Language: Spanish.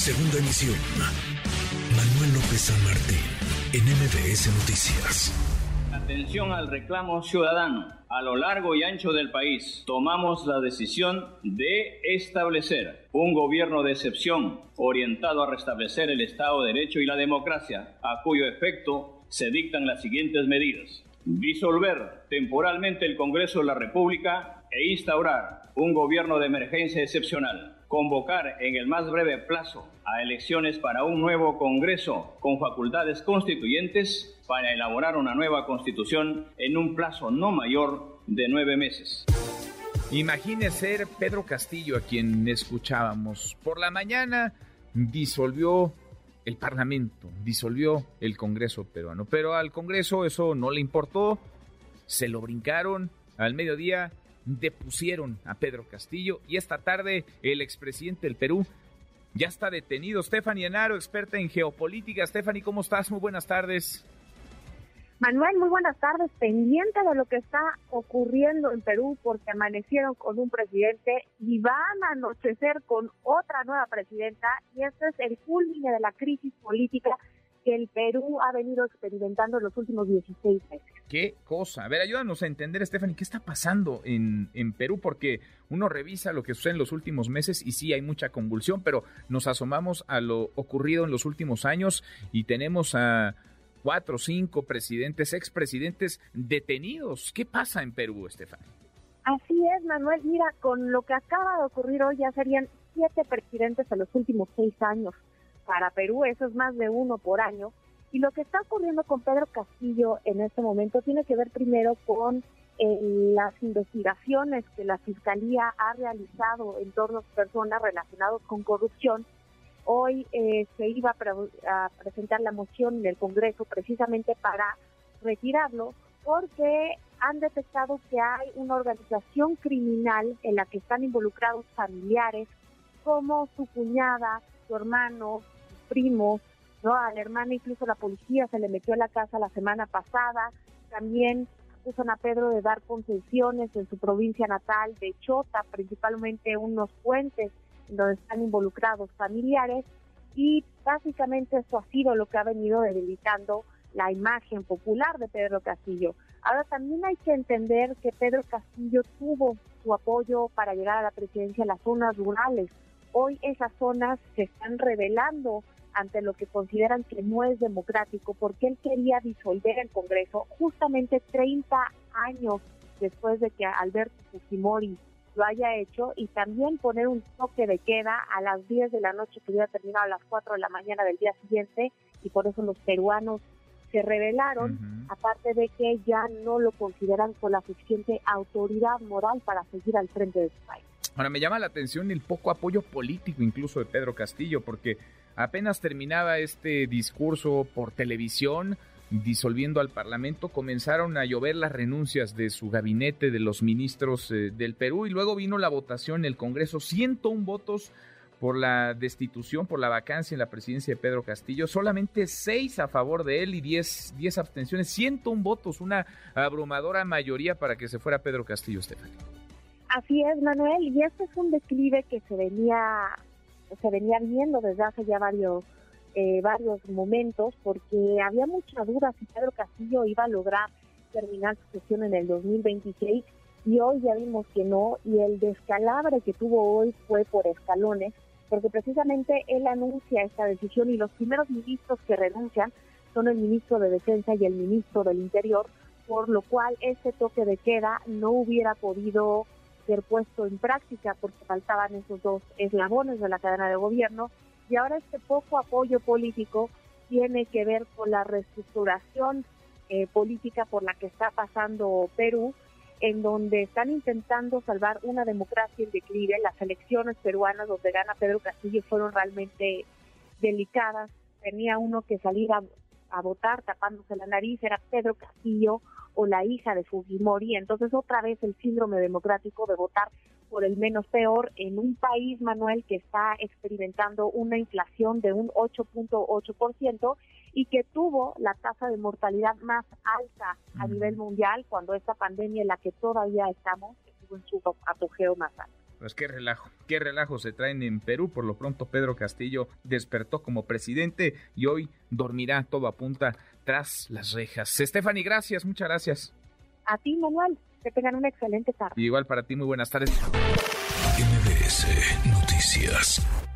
Segunda emisión. Manuel López San Martín, en MBS Noticias. Atención al reclamo ciudadano. A lo largo y ancho del país tomamos la decisión de establecer un gobierno de excepción orientado a restablecer el Estado de Derecho y la democracia, a cuyo efecto se dictan las siguientes medidas. Disolver temporalmente el Congreso de la República e instaurar un gobierno de emergencia excepcional convocar en el más breve plazo a elecciones para un nuevo Congreso con facultades constituyentes para elaborar una nueva constitución en un plazo no mayor de nueve meses. Imagine ser Pedro Castillo, a quien escuchábamos. Por la mañana disolvió el Parlamento, disolvió el Congreso peruano, pero al Congreso eso no le importó, se lo brincaron, al mediodía depusieron a Pedro Castillo y esta tarde el expresidente del Perú ya está detenido. Stephanie Enaro, experta en geopolítica. Stephanie, ¿cómo estás? Muy buenas tardes. Manuel, muy buenas tardes. Pendiente de lo que está ocurriendo en Perú, porque amanecieron con un presidente y van a anochecer con otra nueva presidenta, y este es el culmine de la crisis política que el Perú ha venido experimentando en los últimos 16 meses. ¿Qué cosa? A ver, ayúdanos a entender, Stephanie, ¿qué está pasando en, en Perú? Porque uno revisa lo que sucede en los últimos meses y sí hay mucha convulsión, pero nos asomamos a lo ocurrido en los últimos años y tenemos a cuatro o cinco presidentes, expresidentes detenidos. ¿Qué pasa en Perú, Stephanie? Así es, Manuel. Mira, con lo que acaba de ocurrir hoy ya serían siete presidentes en los últimos seis años para Perú, eso es más de uno por año. Y lo que está ocurriendo con Pedro Castillo en este momento tiene que ver primero con eh, las investigaciones que la Fiscalía ha realizado en torno a personas relacionadas con corrupción. Hoy eh, se iba a, a presentar la moción en el Congreso precisamente para retirarlo porque han detectado que hay una organización criminal en la que están involucrados familiares como su cuñada, su hermano, primos, ¿no? Al hermano incluso la policía se le metió a la casa la semana pasada, también acusan a Pedro de dar concesiones en su provincia natal de Chota, principalmente unos puentes donde están involucrados familiares y básicamente eso ha sido lo que ha venido debilitando la imagen popular de Pedro Castillo. Ahora también hay que entender que Pedro Castillo tuvo su apoyo para llegar a la presidencia en las zonas rurales. Hoy esas zonas se están revelando ante lo que consideran que no es democrático, porque él quería disolver el Congreso justamente 30 años después de que Alberto Fujimori lo haya hecho y también poner un toque de queda a las 10 de la noche que hubiera terminado a las 4 de la mañana del día siguiente y por eso los peruanos se rebelaron, aparte de que ya no lo consideran con la suficiente autoridad moral para seguir al frente de su país. Ahora me llama la atención el poco apoyo político incluso de Pedro Castillo, porque Apenas terminaba este discurso por televisión, disolviendo al Parlamento, comenzaron a llover las renuncias de su gabinete, de los ministros eh, del Perú, y luego vino la votación en el Congreso, 101 votos por la destitución, por la vacancia en la presidencia de Pedro Castillo, solamente 6 a favor de él y 10, 10 abstenciones, 101 votos, una abrumadora mayoría para que se fuera Pedro Castillo, Estefan. Así es, Manuel, y este es un declive que se venía se venía viendo desde hace ya varios eh, varios momentos porque había mucha duda si Pedro Castillo iba a lograr terminar su sesión en el 2026 y hoy ya vimos que no y el descalabre que tuvo hoy fue por escalones porque precisamente él anuncia esta decisión y los primeros ministros que renuncian son el ministro de Defensa y el ministro del Interior, por lo cual este toque de queda no hubiera podido ser puesto en práctica porque faltaban esos dos eslabones de la cadena de gobierno y ahora este poco apoyo político tiene que ver con la reestructuración eh, política por la que está pasando Perú, en donde están intentando salvar una democracia en declive. Las elecciones peruanas donde gana Pedro Castillo fueron realmente delicadas. Tenía uno que salir a, a votar tapándose la nariz, era Pedro Castillo, o la hija de Fujimori. Entonces, otra vez el síndrome democrático de votar por el menos peor en un país, Manuel, que está experimentando una inflación de un 8.8% y que tuvo la tasa de mortalidad más alta a nivel mundial cuando esta pandemia en la que todavía estamos estuvo en su apogeo más alto. Pues qué relajo, qué relajo se traen en Perú. Por lo pronto Pedro Castillo despertó como presidente y hoy dormirá todo a punta tras las rejas. Stephanie, gracias, muchas gracias. A ti, Manuel, que tengan una excelente tarde. igual para ti, muy buenas tardes. MBS Noticias.